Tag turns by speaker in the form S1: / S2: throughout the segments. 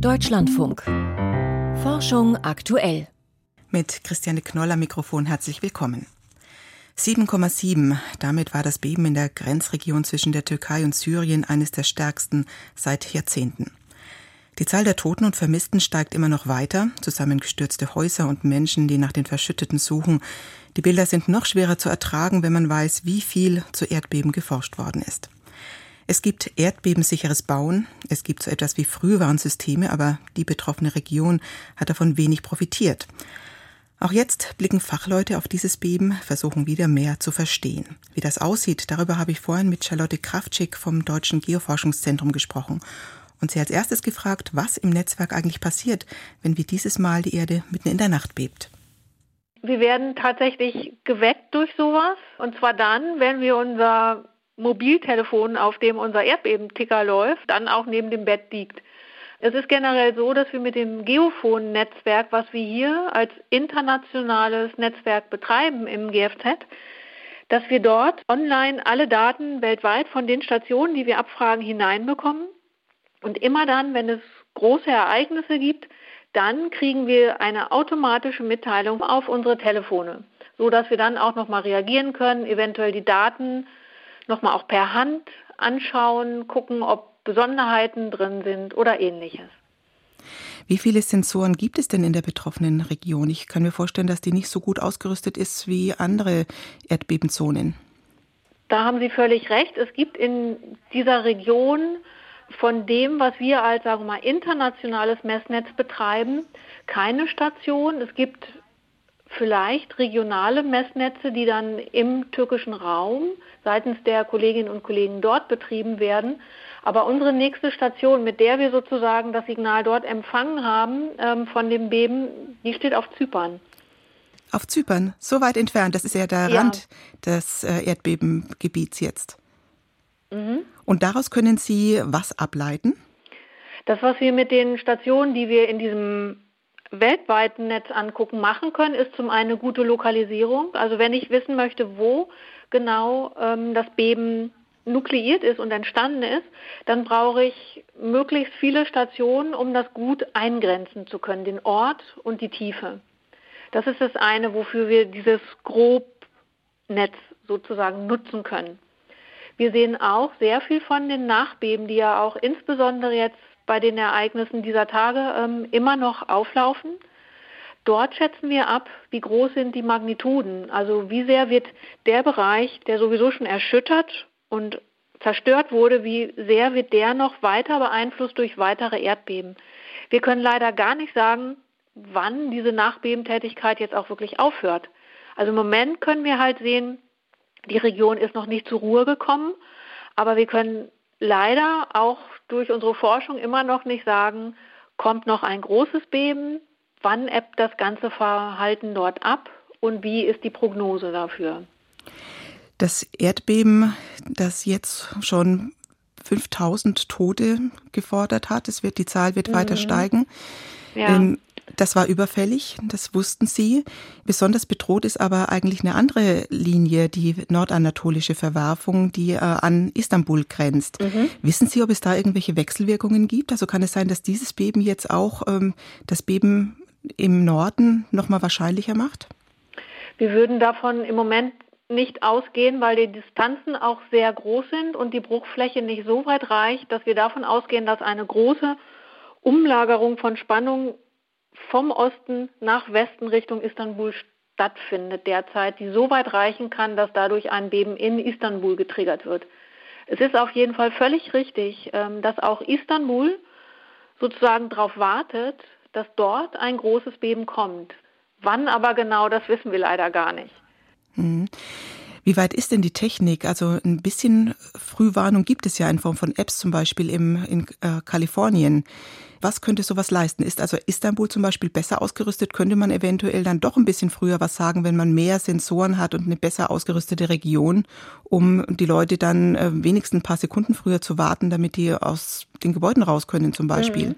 S1: Deutschlandfunk. Forschung aktuell.
S2: Mit Christiane Knoll am Mikrofon herzlich willkommen. 7,7. Damit war das Beben in der Grenzregion zwischen der Türkei und Syrien eines der stärksten seit Jahrzehnten. Die Zahl der Toten und Vermissten steigt immer noch weiter. Zusammengestürzte Häuser und Menschen, die nach den Verschütteten suchen. Die Bilder sind noch schwerer zu ertragen, wenn man weiß, wie viel zu Erdbeben geforscht worden ist. Es gibt erdbebensicheres Bauen, es gibt so etwas wie Frühwarnsysteme, aber die betroffene Region hat davon wenig profitiert. Auch jetzt blicken Fachleute auf dieses Beben, versuchen wieder mehr zu verstehen. Wie das aussieht, darüber habe ich vorhin mit Charlotte Kraftschick vom Deutschen Geoforschungszentrum gesprochen und sie als erstes gefragt, was im Netzwerk eigentlich passiert, wenn wie dieses Mal die Erde mitten in der Nacht bebt.
S3: Wir werden tatsächlich geweckt durch sowas. Und zwar dann, wenn wir unser Mobiltelefon, auf dem unser Erdbebenticker läuft, dann auch neben dem Bett liegt. Es ist generell so, dass wir mit dem Geophon-Netzwerk, was wir hier als internationales Netzwerk betreiben im GFZ, dass wir dort online alle Daten weltweit von den Stationen, die wir abfragen, hineinbekommen. Und immer dann, wenn es große Ereignisse gibt, dann kriegen wir eine automatische Mitteilung auf unsere Telefone, so dass wir dann auch nochmal reagieren können, eventuell die Daten nochmal auch per Hand anschauen, gucken, ob Besonderheiten drin sind oder ähnliches.
S2: Wie viele Sensoren gibt es denn in der betroffenen Region? Ich kann mir vorstellen, dass die nicht so gut ausgerüstet ist wie andere Erdbebenzonen.
S3: Da haben Sie völlig recht. Es gibt in dieser Region von dem, was wir als sagen wir mal internationales Messnetz betreiben, keine Station. Es gibt vielleicht regionale Messnetze, die dann im türkischen Raum seitens der Kolleginnen und Kollegen dort betrieben werden. Aber unsere nächste Station, mit der wir sozusagen das Signal dort empfangen haben ähm, von dem Beben, die steht auf Zypern.
S2: Auf Zypern, so weit entfernt. Das ist ja der ja. Rand des äh, Erdbebengebiets jetzt. Mhm. Und daraus können Sie was ableiten?
S3: Das, was wir mit den Stationen, die wir in diesem weltweiten Netz angucken, machen können, ist zum einen eine gute Lokalisierung. Also wenn ich wissen möchte, wo genau ähm, das Beben nukleiert ist und entstanden ist, dann brauche ich möglichst viele Stationen, um das gut eingrenzen zu können, den Ort und die Tiefe. Das ist das eine, wofür wir dieses Grobnetz sozusagen nutzen können. Wir sehen auch sehr viel von den Nachbeben, die ja auch insbesondere jetzt bei den Ereignissen dieser Tage ähm, immer noch auflaufen. Dort schätzen wir ab, wie groß sind die Magnituden, also wie sehr wird der Bereich, der sowieso schon erschüttert und zerstört wurde, wie sehr wird der noch weiter beeinflusst durch weitere Erdbeben. Wir können leider gar nicht sagen, wann diese Nachbebentätigkeit jetzt auch wirklich aufhört. Also im Moment können wir halt sehen, die Region ist noch nicht zur Ruhe gekommen, aber wir können leider auch durch unsere Forschung immer noch nicht sagen, kommt noch ein großes Beben, wann ebbt das ganze Verhalten dort ab und wie ist die Prognose dafür.
S2: Das Erdbeben, das jetzt schon 5000 Tote gefordert hat, es wird, die Zahl wird mhm. weiter steigen. Ja. Ähm, das war überfällig, das wussten Sie. Besonders bedroht ist aber eigentlich eine andere Linie, die nordanatolische Verwerfung, die äh, an Istanbul grenzt. Mhm. Wissen Sie, ob es da irgendwelche Wechselwirkungen gibt? Also kann es sein, dass dieses Beben jetzt auch ähm, das Beben im Norden noch mal wahrscheinlicher macht?
S3: Wir würden davon im Moment nicht ausgehen, weil die Distanzen auch sehr groß sind und die Bruchfläche nicht so weit reicht, dass wir davon ausgehen, dass eine große Umlagerung von Spannung vom Osten nach Westen Richtung Istanbul stattfindet derzeit, die so weit reichen kann, dass dadurch ein Beben in Istanbul getriggert wird. Es ist auf jeden Fall völlig richtig, ähm, dass auch Istanbul sozusagen darauf wartet, dass dort ein großes Beben kommt. Wann aber genau, das wissen wir leider gar nicht.
S2: Mhm. Wie weit ist denn die Technik? Also ein bisschen Frühwarnung gibt es ja in Form von Apps, zum Beispiel im, in äh, Kalifornien. Was könnte sowas leisten? Ist also Istanbul zum Beispiel besser ausgerüstet? Könnte man eventuell dann doch ein bisschen früher was sagen, wenn man mehr Sensoren hat und eine besser ausgerüstete Region, um die Leute dann äh, wenigstens ein paar Sekunden früher zu warten, damit die aus den Gebäuden raus können zum Beispiel? Mhm.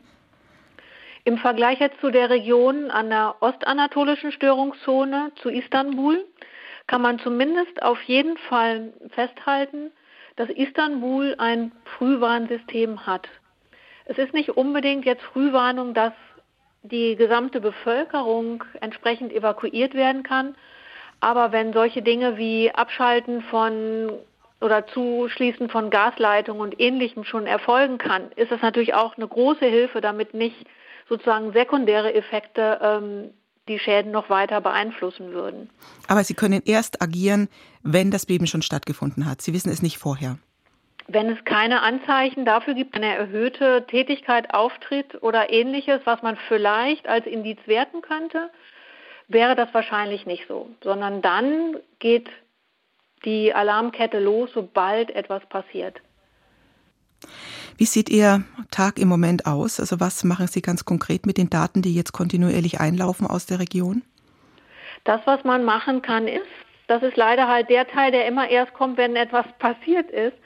S3: Im Vergleich jetzt zu der Region an der ostanatolischen Störungszone zu Istanbul kann man zumindest auf jeden Fall festhalten, dass Istanbul ein Frühwarnsystem hat. Es ist nicht unbedingt jetzt Frühwarnung, dass die gesamte Bevölkerung entsprechend evakuiert werden kann. Aber wenn solche Dinge wie Abschalten von oder Zuschließen von Gasleitungen und Ähnlichem schon erfolgen kann, ist das natürlich auch eine große Hilfe, damit nicht sozusagen sekundäre Effekte ähm, die Schäden noch weiter beeinflussen würden.
S2: Aber Sie können erst agieren, wenn das Beben schon stattgefunden hat. Sie wissen es nicht vorher.
S3: Wenn es keine Anzeichen dafür gibt, eine erhöhte Tätigkeit auftritt oder ähnliches, was man vielleicht als Indiz werten könnte, wäre das wahrscheinlich nicht so, sondern dann geht die Alarmkette los, sobald etwas passiert.
S2: Wie sieht Ihr Tag im Moment aus? Also was machen Sie ganz konkret mit den Daten, die jetzt kontinuierlich einlaufen aus der Region?
S3: Das, was man machen kann, ist, das ist leider halt der Teil, der immer erst kommt, wenn etwas passiert ist,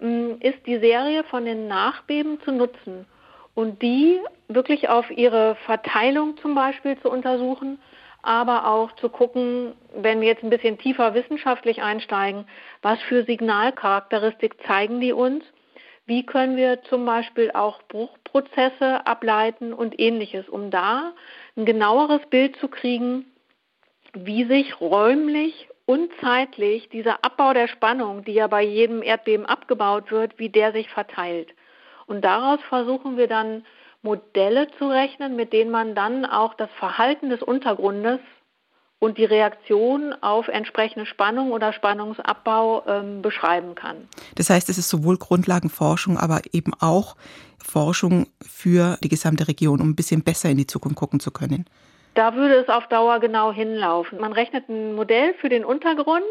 S3: mm, ist die Serie von den Nachbeben zu nutzen und die wirklich auf ihre Verteilung zum Beispiel zu untersuchen, aber auch zu gucken, wenn wir jetzt ein bisschen tiefer wissenschaftlich einsteigen, was für Signalcharakteristik zeigen die uns, wie können wir zum Beispiel auch Bruchprozesse ableiten und ähnliches, um da ein genaueres Bild zu kriegen, wie sich räumlich und zeitlich dieser Abbau der Spannung, die ja bei jedem Erdbeben abgebaut wird, wie der sich verteilt. Und daraus versuchen wir dann Modelle zu rechnen, mit denen man dann auch das Verhalten des Untergrundes und die Reaktion auf entsprechende Spannung oder Spannungsabbau ähm, beschreiben kann.
S2: Das heißt, es ist sowohl Grundlagenforschung, aber eben auch Forschung für die gesamte Region, um ein bisschen besser in die Zukunft gucken zu können.
S3: Da würde es auf Dauer genau hinlaufen. Man rechnet ein Modell für den Untergrund,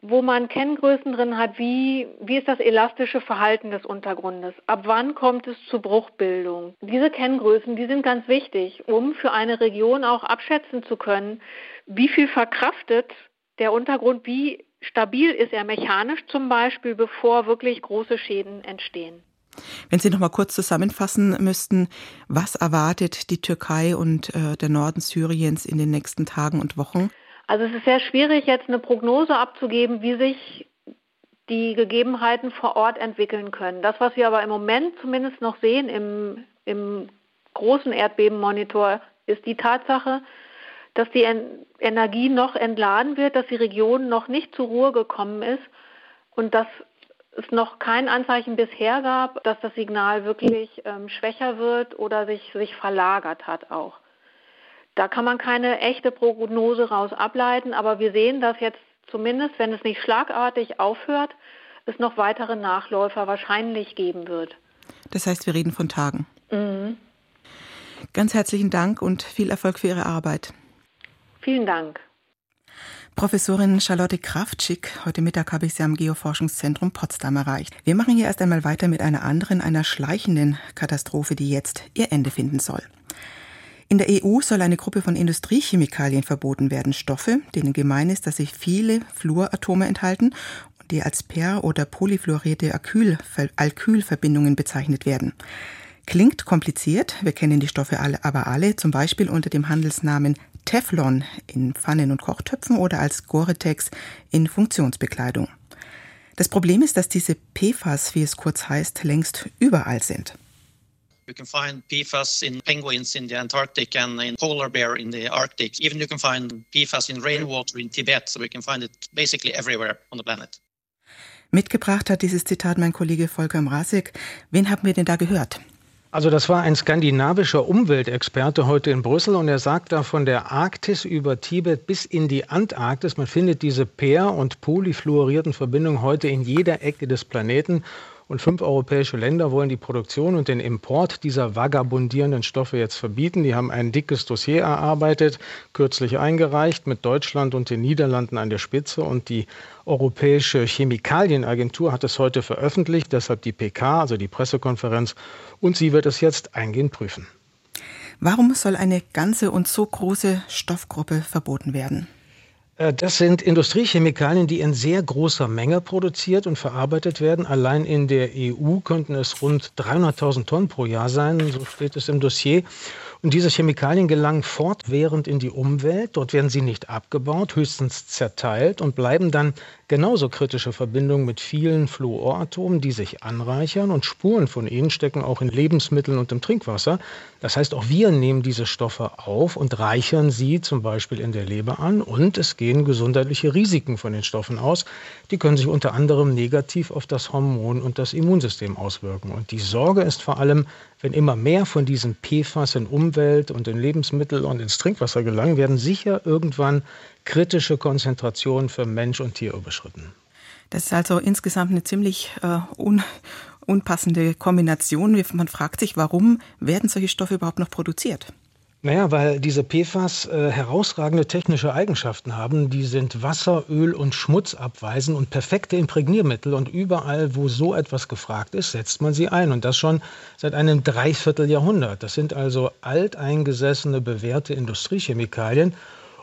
S3: wo man Kenngrößen drin hat, wie, wie ist das elastische Verhalten des Untergrundes? Ab wann kommt es zur Bruchbildung? Diese Kenngrößen, die sind ganz wichtig, um für eine Region auch abschätzen zu können, wie viel verkraftet der Untergrund, wie stabil ist er mechanisch zum Beispiel, bevor wirklich große Schäden entstehen.
S2: Wenn Sie noch mal kurz zusammenfassen müssten, was erwartet die Türkei und äh, der Norden Syriens in den nächsten Tagen und Wochen?
S3: Also es ist sehr schwierig, jetzt eine Prognose abzugeben, wie sich die Gegebenheiten vor Ort entwickeln können. Das, was wir aber im Moment zumindest noch sehen im, im großen Erdbebenmonitor, ist die Tatsache, dass die Energie noch entladen wird, dass die Region noch nicht zur Ruhe gekommen ist und dass es noch kein Anzeichen bisher gab, dass das Signal wirklich ähm, schwächer wird oder sich, sich verlagert hat auch. Da kann man keine echte Prognose raus ableiten, aber wir sehen, dass jetzt zumindest, wenn es nicht schlagartig aufhört, es noch weitere Nachläufer wahrscheinlich geben wird.
S2: Das heißt, wir reden von Tagen. Mhm. Ganz herzlichen Dank und viel Erfolg für Ihre Arbeit.
S3: Vielen Dank.
S2: Professorin Charlotte Kraftschick, heute Mittag habe ich Sie am Geoforschungszentrum Potsdam erreicht. Wir machen hier erst einmal weiter mit einer anderen, einer schleichenden Katastrophe, die jetzt ihr Ende finden soll. In der EU soll eine Gruppe von Industriechemikalien verboten werden, Stoffe, denen gemein ist, dass sich viele Fluoratome enthalten und die als per- oder polyfluorierte Alkyl Alkylverbindungen bezeichnet werden. Klingt kompliziert, wir kennen die Stoffe alle, aber alle, zum Beispiel unter dem Handelsnamen Teflon in Pfannen und Kochtöpfen oder als Gore-Tex in Funktionsbekleidung. Das Problem ist, dass diese PFAS, wie es kurz heißt, längst überall sind.
S4: You can find PFAS in penguins in the Antarctic and in polar bear in the Arctic. Even you can find PFAS in rainwater in Tibet, so we can find it basically everywhere on the planet.
S2: Mitgebracht hat dieses Zitat mein Kollege Volker Mrasik. Wen haben wir denn da gehört?
S5: Also das war ein skandinavischer Umweltexperte heute in Brüssel und er sagt da von der Arktis über Tibet bis in die Antarktis, man findet diese per- und polyfluorierten Verbindungen heute in jeder Ecke des Planeten und fünf europäische Länder wollen die Produktion und den Import dieser vagabundierenden Stoffe jetzt verbieten. Die haben ein dickes Dossier erarbeitet, kürzlich eingereicht, mit Deutschland und den Niederlanden an der Spitze. Und die Europäische Chemikalienagentur hat es heute veröffentlicht, deshalb die PK, also die Pressekonferenz. Und sie wird es jetzt eingehend prüfen.
S2: Warum soll eine ganze und so große Stoffgruppe verboten werden?
S5: Äh, das sind Industriechemikalien, die in sehr großer Menge produziert und verarbeitet werden. Allein in der EU könnten es rund 300.000 Tonnen pro Jahr sein, so steht es im Dossier. Und diese Chemikalien gelangen fortwährend in die Umwelt. Dort werden sie nicht abgebaut, höchstens zerteilt und bleiben dann genauso kritische Verbindungen mit vielen Fluoratomen, die sich anreichern und Spuren von ihnen stecken auch in Lebensmitteln und im Trinkwasser. Das heißt, auch wir nehmen diese Stoffe auf und reichern sie zum Beispiel in der Leber an und es gehen gesundheitliche Risiken von den Stoffen aus. Die können sich unter anderem negativ auf das Hormon und das Immunsystem auswirken. Und die Sorge ist vor allem, wenn immer mehr von diesen PFAS in Umwelt und in Lebensmittel und ins Trinkwasser gelangen, werden sicher irgendwann kritische Konzentrationen für Mensch und Tier überschritten.
S2: Das ist also insgesamt eine ziemlich äh, un unpassende Kombination. Man fragt sich, warum werden solche Stoffe überhaupt noch produziert?
S5: Naja, weil diese PFAS äh, herausragende technische Eigenschaften haben. Die sind Wasser, Öl und Schmutz abweisen und perfekte Imprägniermittel. Und überall, wo so etwas gefragt ist, setzt man sie ein. Und das schon seit einem Dreivierteljahrhundert. Das sind also alteingesessene, bewährte Industriechemikalien.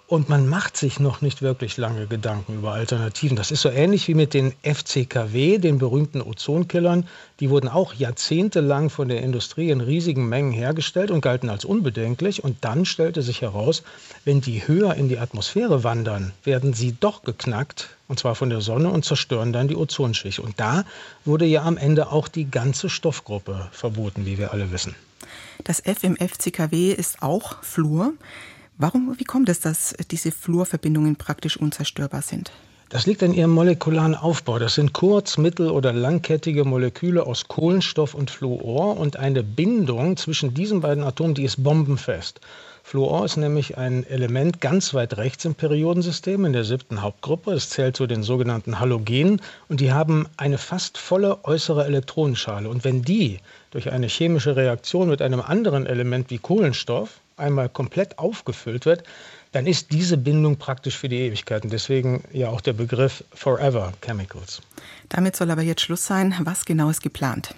S5: Und man macht sich noch nicht wirklich lange Gedanken über Alternativen. Das ist so ähnlich wie mit den FCKW, den berühmten Ozonkillern. Die wurden auch jahrzehntelang von der Industrie in riesigen Mengen hergestellt und galten als unbedenklich. Und dann stellte sich heraus, wenn die höher in die Atmosphäre wandern, werden sie doch geknackt, und zwar von der Sonne, und zerstören dann die Ozonschicht. Und da wurde ja am Ende auch die ganze Stoffgruppe verboten, wie wir alle wissen.
S2: Das F im FCKW ist auch Fluor. Warum, wie kommt es, dass diese Fluorverbindungen praktisch unzerstörbar sind?
S5: Das liegt an ihrem molekularen Aufbau. Das sind kurz-, mittel- oder langkettige Moleküle aus Kohlenstoff und Fluor und eine Bindung zwischen diesen beiden Atomen, die ist bombenfest. Fluor ist nämlich ein Element ganz weit rechts im Periodensystem in der siebten Hauptgruppe. Es zählt zu den sogenannten Halogenen und die haben eine fast volle äußere Elektronenschale. Und wenn die durch eine chemische Reaktion mit einem anderen Element wie Kohlenstoff, einmal komplett aufgefüllt wird, dann ist diese Bindung praktisch für die Ewigkeit. Und deswegen ja auch der Begriff Forever Chemicals.
S2: Damit soll aber jetzt Schluss sein. Was genau ist geplant?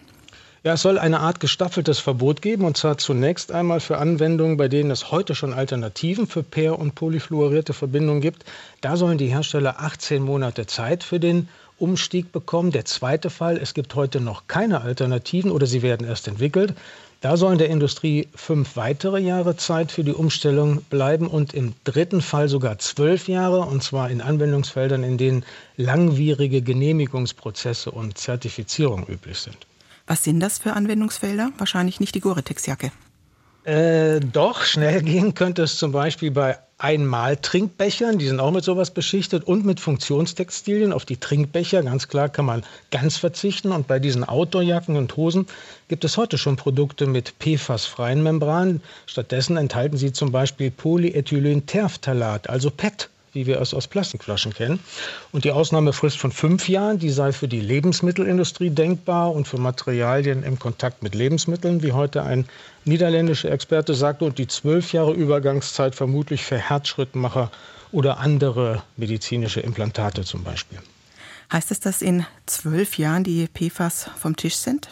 S5: Ja, es soll eine Art gestaffeltes Verbot geben, und zwar zunächst einmal für Anwendungen, bei denen es heute schon Alternativen für per- und polyfluorierte Verbindungen gibt. Da sollen die Hersteller 18 Monate Zeit für den Umstieg bekommen. Der zweite Fall, es gibt heute noch keine Alternativen oder sie werden erst entwickelt. Da sollen der Industrie fünf weitere Jahre Zeit für die Umstellung bleiben und im dritten Fall sogar zwölf Jahre, und zwar in Anwendungsfeldern, in denen langwierige Genehmigungsprozesse und Zertifizierung üblich sind.
S2: Was sind das für Anwendungsfelder? Wahrscheinlich nicht die Gore-Tex-Jacke.
S5: Äh, doch, schnell gehen könnte es zum Beispiel bei Einmal-Trinkbechern, die sind auch mit sowas beschichtet und mit Funktionstextilien. Auf die Trinkbecher, ganz klar, kann man ganz verzichten. Und bei diesen Outdoorjacken und Hosen gibt es heute schon Produkte mit PFAS-freien Membranen. Stattdessen enthalten sie zum Beispiel Polyethylenterphthalat, also PET wie wir es aus Plastikflaschen kennen. Und die Ausnahmefrist von fünf Jahren, die sei für die Lebensmittelindustrie denkbar und für Materialien im Kontakt mit Lebensmitteln, wie heute ein niederländischer Experte sagte, und die zwölf Jahre Übergangszeit vermutlich für Herzschrittmacher oder andere medizinische Implantate zum Beispiel.
S2: Heißt es, dass in zwölf Jahren die PFAS vom Tisch sind?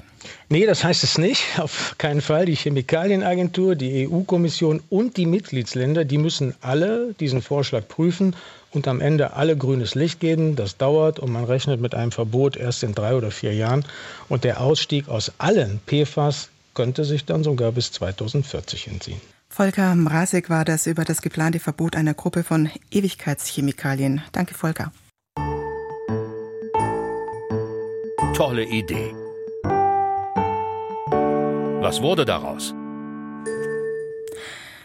S5: Nee, das heißt es nicht. Auf keinen Fall. Die Chemikalienagentur, die EU-Kommission und die Mitgliedsländer, die müssen alle diesen Vorschlag prüfen und am Ende alle grünes Licht geben. Das dauert und man rechnet mit einem Verbot erst in drei oder vier Jahren. Und der Ausstieg aus allen PFAS könnte sich dann sogar bis 2040 hinziehen.
S2: Volker Mrazek war das über das geplante Verbot einer Gruppe von Ewigkeitschemikalien. Danke, Volker.
S6: Tolle Idee. Was wurde daraus?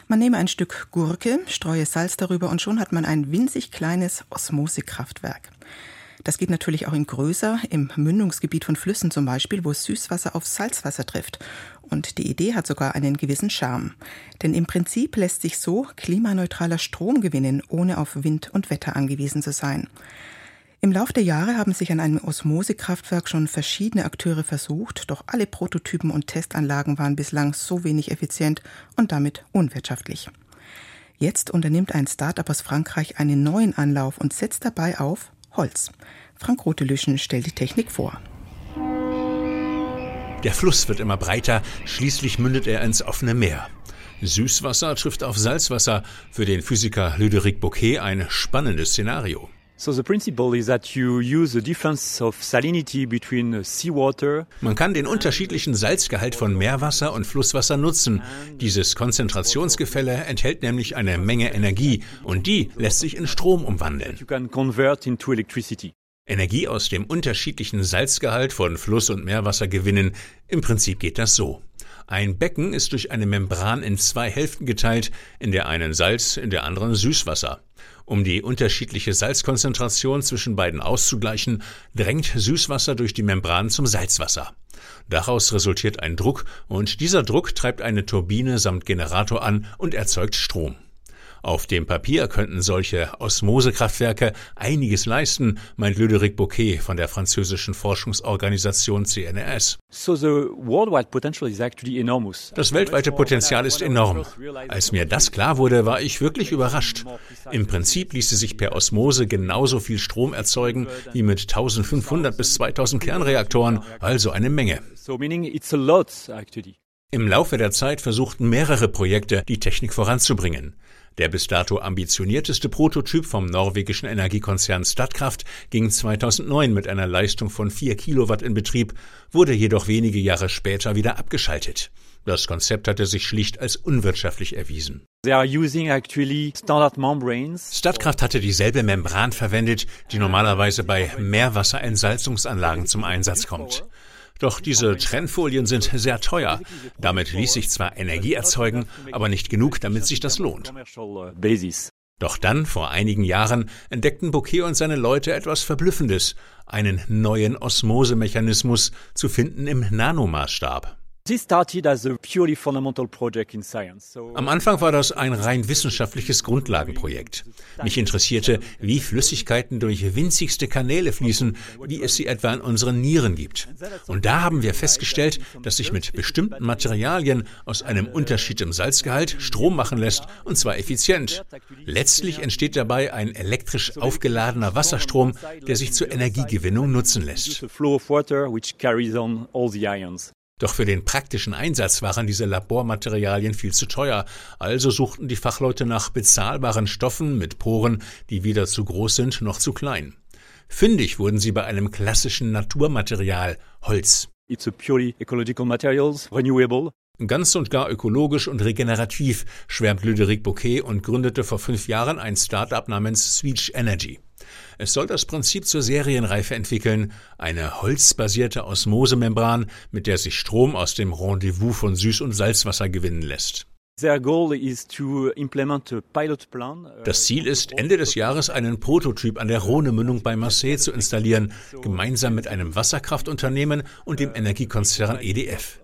S2: Man nehme ein Stück Gurke, streue Salz darüber und schon hat man ein winzig kleines Osmosekraftwerk. Das geht natürlich auch in größer, im Mündungsgebiet von Flüssen zum Beispiel, wo Süßwasser auf Salzwasser trifft. Und die Idee hat sogar einen gewissen Charme. Denn im Prinzip lässt sich so klimaneutraler Strom gewinnen, ohne auf Wind und Wetter angewiesen zu sein. Im Laufe der Jahre haben sich an einem Osmosekraftwerk schon verschiedene Akteure versucht, doch alle Prototypen und Testanlagen waren bislang so wenig effizient und damit unwirtschaftlich. Jetzt unternimmt ein Start-up aus Frankreich einen neuen Anlauf und setzt dabei auf Holz. Frank Rotelüschen stellt die Technik vor.
S6: Der Fluss wird immer breiter, schließlich mündet er ins offene Meer. Süßwasser trifft auf Salzwasser, für den Physiker Ludovic Bouquet ein spannendes Szenario.
S7: So the principle is that you use the difference of salinity between seawater.
S6: Man kann den unterschiedlichen Salzgehalt von Meerwasser und Flusswasser nutzen. Dieses Konzentrationsgefälle enthält nämlich eine Menge Energie und die lässt sich in Strom umwandeln. Energie aus dem unterschiedlichen Salzgehalt von Fluss- und Meerwasser gewinnen. Im Prinzip geht das so. Ein Becken ist durch eine Membran in zwei Hälften geteilt, in der einen Salz, in der anderen Süßwasser. Um die unterschiedliche Salzkonzentration zwischen beiden auszugleichen, drängt Süßwasser durch die Membran zum Salzwasser. Daraus resultiert ein Druck und dieser Druck treibt eine Turbine samt Generator an und erzeugt Strom. Auf dem Papier könnten solche Osmosekraftwerke einiges leisten, meint Ludovic Bouquet von der französischen Forschungsorganisation CNRS. Das weltweite Potenzial ist enorm. Als mir das klar wurde, war ich wirklich überrascht. Im Prinzip ließe sich per Osmose genauso viel Strom erzeugen wie mit 1500 bis 2000 Kernreaktoren, also eine Menge. Im Laufe der Zeit versuchten mehrere Projekte, die Technik voranzubringen. Der bis dato ambitionierteste Prototyp vom norwegischen Energiekonzern Statkraft ging 2009 mit einer Leistung von 4 Kilowatt in Betrieb, wurde jedoch wenige Jahre später wieder abgeschaltet. Das Konzept hatte sich schlicht als unwirtschaftlich erwiesen. Statkraft hatte dieselbe Membran verwendet, die normalerweise bei Meerwasserentsalzungsanlagen zum Einsatz kommt. Doch diese Trennfolien sind sehr teuer. Damit ließ sich zwar Energie erzeugen, aber nicht genug, damit sich das lohnt. Doch dann, vor einigen Jahren, entdeckten Bouquet und seine Leute etwas Verblüffendes, einen neuen Osmosemechanismus zu finden im Nanomaßstab. Am Anfang war das ein rein wissenschaftliches Grundlagenprojekt. Mich interessierte, wie Flüssigkeiten durch winzigste Kanäle fließen, wie es sie etwa in unseren Nieren gibt. Und da haben wir festgestellt, dass sich mit bestimmten Materialien aus einem Unterschied im Salzgehalt Strom machen lässt, und zwar effizient. Letztlich entsteht dabei ein elektrisch aufgeladener Wasserstrom, der sich zur Energiegewinnung nutzen lässt. Doch für den praktischen Einsatz waren diese Labormaterialien viel zu teuer, also suchten die Fachleute nach bezahlbaren Stoffen mit Poren, die weder zu groß sind noch zu klein. Fündig wurden sie bei einem klassischen Naturmaterial Holz. It's a purely ecological materials, renewable. Ganz und gar ökologisch und regenerativ, schwärmt Ludovic Bouquet und gründete vor fünf Jahren ein Start-up namens Switch Energy. Es soll das Prinzip zur Serienreife entwickeln, eine holzbasierte Osmosemembran, mit der sich Strom aus dem Rendezvous von Süß- und Salzwasser gewinnen lässt. Uh, das Ziel ist, Ende des Jahres einen Prototyp an der Rhone-Mündung bei Marseille zu installieren, gemeinsam mit einem Wasserkraftunternehmen und dem Energiekonzern EDF.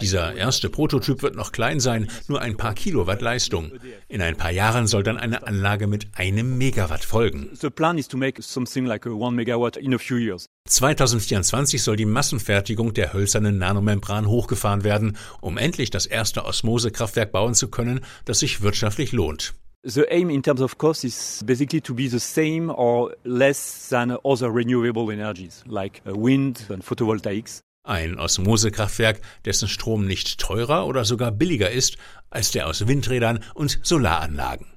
S6: Dieser erste Prototyp wird noch klein sein, nur ein paar Kilowatt Leistung. In ein paar Jahren soll dann eine Anlage mit einem Megawatt folgen. 2024 soll die Massenfertigung der hölzernen Nanomembran hochgefahren werden, um endlich das erste Osmosekraftwerk bauen zu können, das sich wirtschaftlich lohnt.
S7: The aim in terms of cost is basically to be the same or less than other renewable energies like uh, wind and photovoltaics.
S6: Ein Osmosekraftwerk, dessen Strom nicht teurer oder sogar billiger ist als der aus Windrädern und Solaranlagen.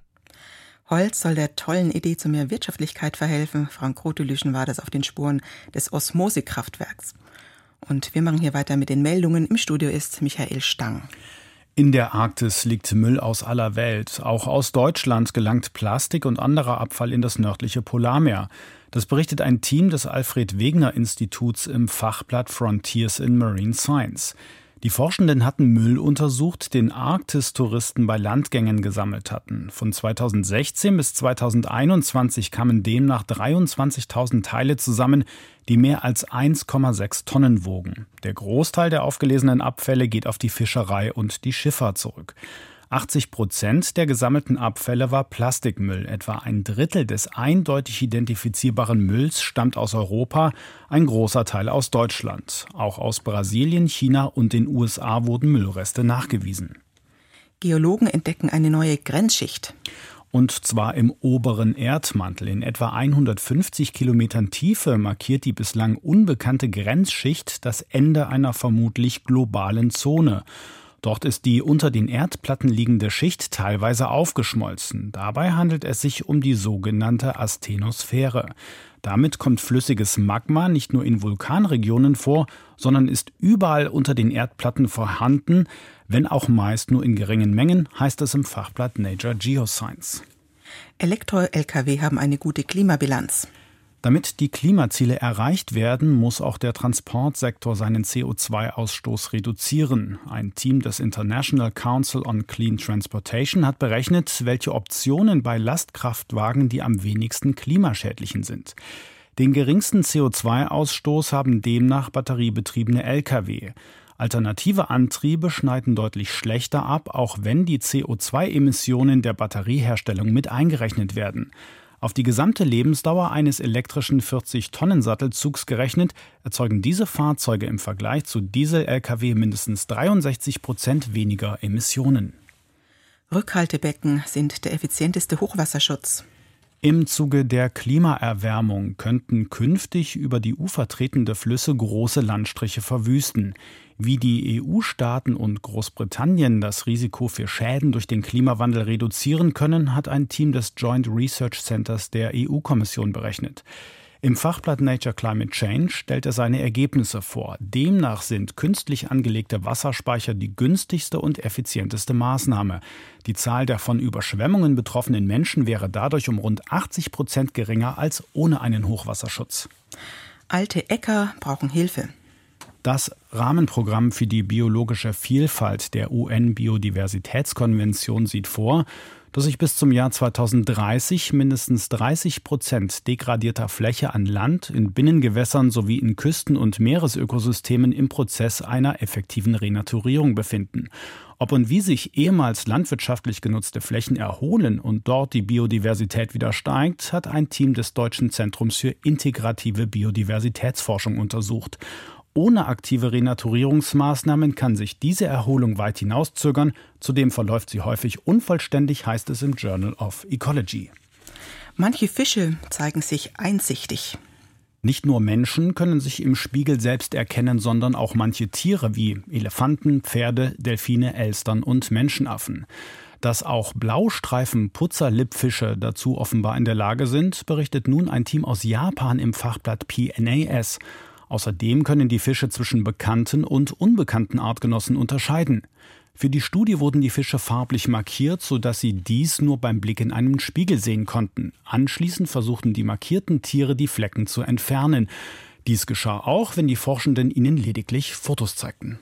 S2: Holz soll der tollen Idee zu mehr Wirtschaftlichkeit verhelfen. Frank Rotelüschen war das auf den Spuren des Osmosekraftwerks. Und wir machen hier weiter mit den Meldungen. Im Studio ist Michael Stang.
S8: In der Arktis liegt Müll aus aller Welt. Auch aus Deutschland gelangt Plastik und anderer Abfall in das nördliche Polarmeer. Das berichtet ein Team des Alfred Wegener Instituts im Fachblatt Frontiers in Marine Science. Die Forschenden hatten Müll untersucht, den Arktis-Touristen bei Landgängen gesammelt hatten. Von 2016 bis 2021 kamen demnach 23.000 Teile zusammen, die mehr als 1,6 Tonnen wogen. Der Großteil der aufgelesenen Abfälle geht auf die Fischerei und die Schifffahrt zurück. 80 Prozent der gesammelten Abfälle war Plastikmüll. Etwa ein Drittel des eindeutig identifizierbaren Mülls stammt aus Europa, ein großer Teil aus Deutschland. Auch aus Brasilien, China und den USA wurden Müllreste nachgewiesen.
S2: Geologen entdecken eine neue Grenzschicht.
S8: Und zwar im oberen Erdmantel. In etwa 150 Kilometern Tiefe markiert die bislang unbekannte Grenzschicht das Ende einer vermutlich globalen Zone. Dort ist die unter den Erdplatten liegende Schicht teilweise aufgeschmolzen. Dabei handelt es sich um die sogenannte Asthenosphäre. Damit kommt flüssiges Magma nicht nur in Vulkanregionen vor, sondern ist überall unter den Erdplatten vorhanden, wenn auch meist nur in geringen Mengen, heißt es im Fachblatt Nature Geoscience.
S2: Elektro-Lkw haben eine gute Klimabilanz.
S8: Damit die Klimaziele erreicht werden, muss auch der Transportsektor seinen CO2-Ausstoß reduzieren. Ein Team des International Council on Clean Transportation hat berechnet, welche Optionen bei Lastkraftwagen die am wenigsten klimaschädlichen sind. Den geringsten CO2-Ausstoß haben demnach batteriebetriebene Lkw. Alternative Antriebe schneiden deutlich schlechter ab, auch wenn die CO2-Emissionen der Batterieherstellung mit eingerechnet werden. Auf die gesamte Lebensdauer eines elektrischen 40-Tonnen-Sattelzugs gerechnet, erzeugen diese Fahrzeuge im Vergleich zu Diesel-Lkw mindestens 63 Prozent weniger Emissionen.
S2: Rückhaltebecken sind der effizienteste Hochwasserschutz.
S8: Im Zuge der Klimaerwärmung könnten künftig über die Ufer tretende Flüsse große Landstriche verwüsten. Wie die EU-Staaten und Großbritannien das Risiko für Schäden durch den Klimawandel reduzieren können, hat ein Team des Joint Research Centers der EU-Kommission berechnet. Im Fachblatt Nature Climate Change stellt er seine Ergebnisse vor. Demnach sind künstlich angelegte Wasserspeicher die günstigste und effizienteste Maßnahme. Die Zahl der von Überschwemmungen betroffenen Menschen wäre dadurch um rund 80 Prozent geringer als ohne einen Hochwasserschutz.
S2: Alte Äcker brauchen Hilfe.
S8: Das Rahmenprogramm für die biologische Vielfalt der UN-Biodiversitätskonvention sieht vor, dass sich bis zum Jahr 2030 mindestens 30 Prozent degradierter Fläche an Land, in Binnengewässern sowie in Küsten- und Meeresökosystemen im Prozess einer effektiven Renaturierung befinden. Ob und wie sich ehemals landwirtschaftlich genutzte Flächen erholen und dort die Biodiversität wieder steigt, hat ein Team des Deutschen Zentrums für integrative Biodiversitätsforschung untersucht. Ohne aktive Renaturierungsmaßnahmen kann sich diese Erholung weit hinauszögern. Zudem verläuft sie häufig unvollständig, heißt es im Journal of Ecology.
S2: Manche Fische zeigen sich einsichtig.
S8: Nicht nur Menschen können sich im Spiegel selbst erkennen, sondern auch manche Tiere wie Elefanten, Pferde, Delfine, Elstern und Menschenaffen. Dass auch Blaustreifen-Putzerlippfische dazu offenbar in der Lage sind, berichtet nun ein Team aus Japan im Fachblatt PNAS. Außerdem können die Fische zwischen bekannten und unbekannten Artgenossen unterscheiden. Für die Studie wurden die Fische farblich markiert, sodass sie dies nur beim Blick in einen Spiegel sehen konnten. Anschließend versuchten die markierten Tiere, die Flecken zu entfernen. Dies geschah auch, wenn die Forschenden ihnen lediglich Fotos zeigten.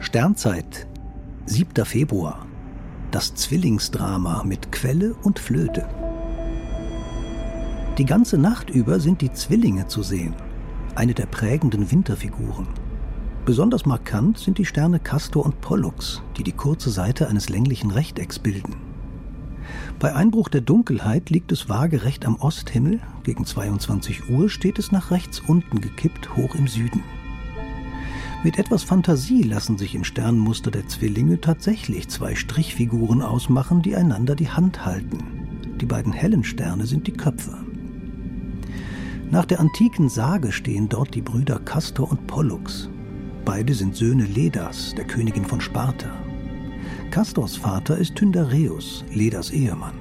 S9: Sternzeit, 7. Februar. Das Zwillingsdrama mit Quelle und Flöte. Die ganze Nacht über sind die Zwillinge zu sehen, eine der prägenden Winterfiguren. Besonders markant sind die Sterne Castor und Pollux, die die kurze Seite eines länglichen Rechtecks bilden. Bei Einbruch der Dunkelheit liegt es waagerecht am Osthimmel, gegen 22 Uhr steht es nach rechts unten gekippt, hoch im Süden. Mit etwas Fantasie lassen sich im Sternmuster der Zwillinge tatsächlich zwei Strichfiguren ausmachen, die einander die Hand halten. Die beiden hellen Sterne sind die Köpfe. Nach der antiken Sage stehen dort die Brüder Castor und Pollux. Beide sind Söhne Ledas, der Königin von Sparta. Castors Vater ist Tyndareus, Ledas Ehemann.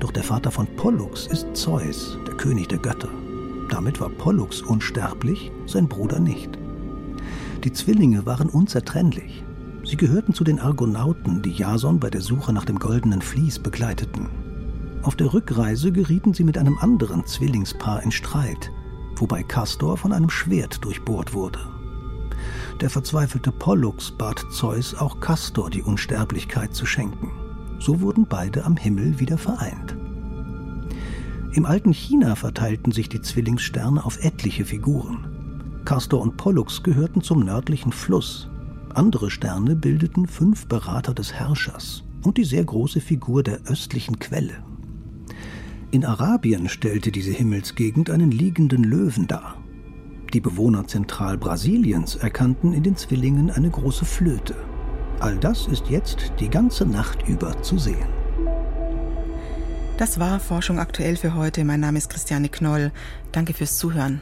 S9: Doch der Vater von Pollux ist Zeus, der König der Götter. Damit war Pollux unsterblich, sein Bruder nicht. Die Zwillinge waren unzertrennlich. Sie gehörten zu den Argonauten, die Jason bei der Suche nach dem goldenen Vlies begleiteten. Auf der Rückreise gerieten sie mit einem anderen Zwillingspaar in Streit, wobei Castor von einem Schwert durchbohrt wurde. Der verzweifelte Pollux bat Zeus, auch Castor die Unsterblichkeit zu schenken. So wurden beide am Himmel wieder vereint. Im alten China verteilten sich die Zwillingssterne auf etliche Figuren. Castor und Pollux gehörten zum nördlichen Fluss. Andere Sterne bildeten fünf Berater des Herrschers und die sehr große Figur der östlichen Quelle. In Arabien stellte diese Himmelsgegend einen liegenden Löwen dar. Die Bewohner Zentralbrasiliens erkannten in den Zwillingen eine große Flöte. All das ist jetzt die ganze Nacht über zu sehen.
S2: Das war Forschung aktuell für heute. Mein Name ist Christiane Knoll. Danke fürs Zuhören.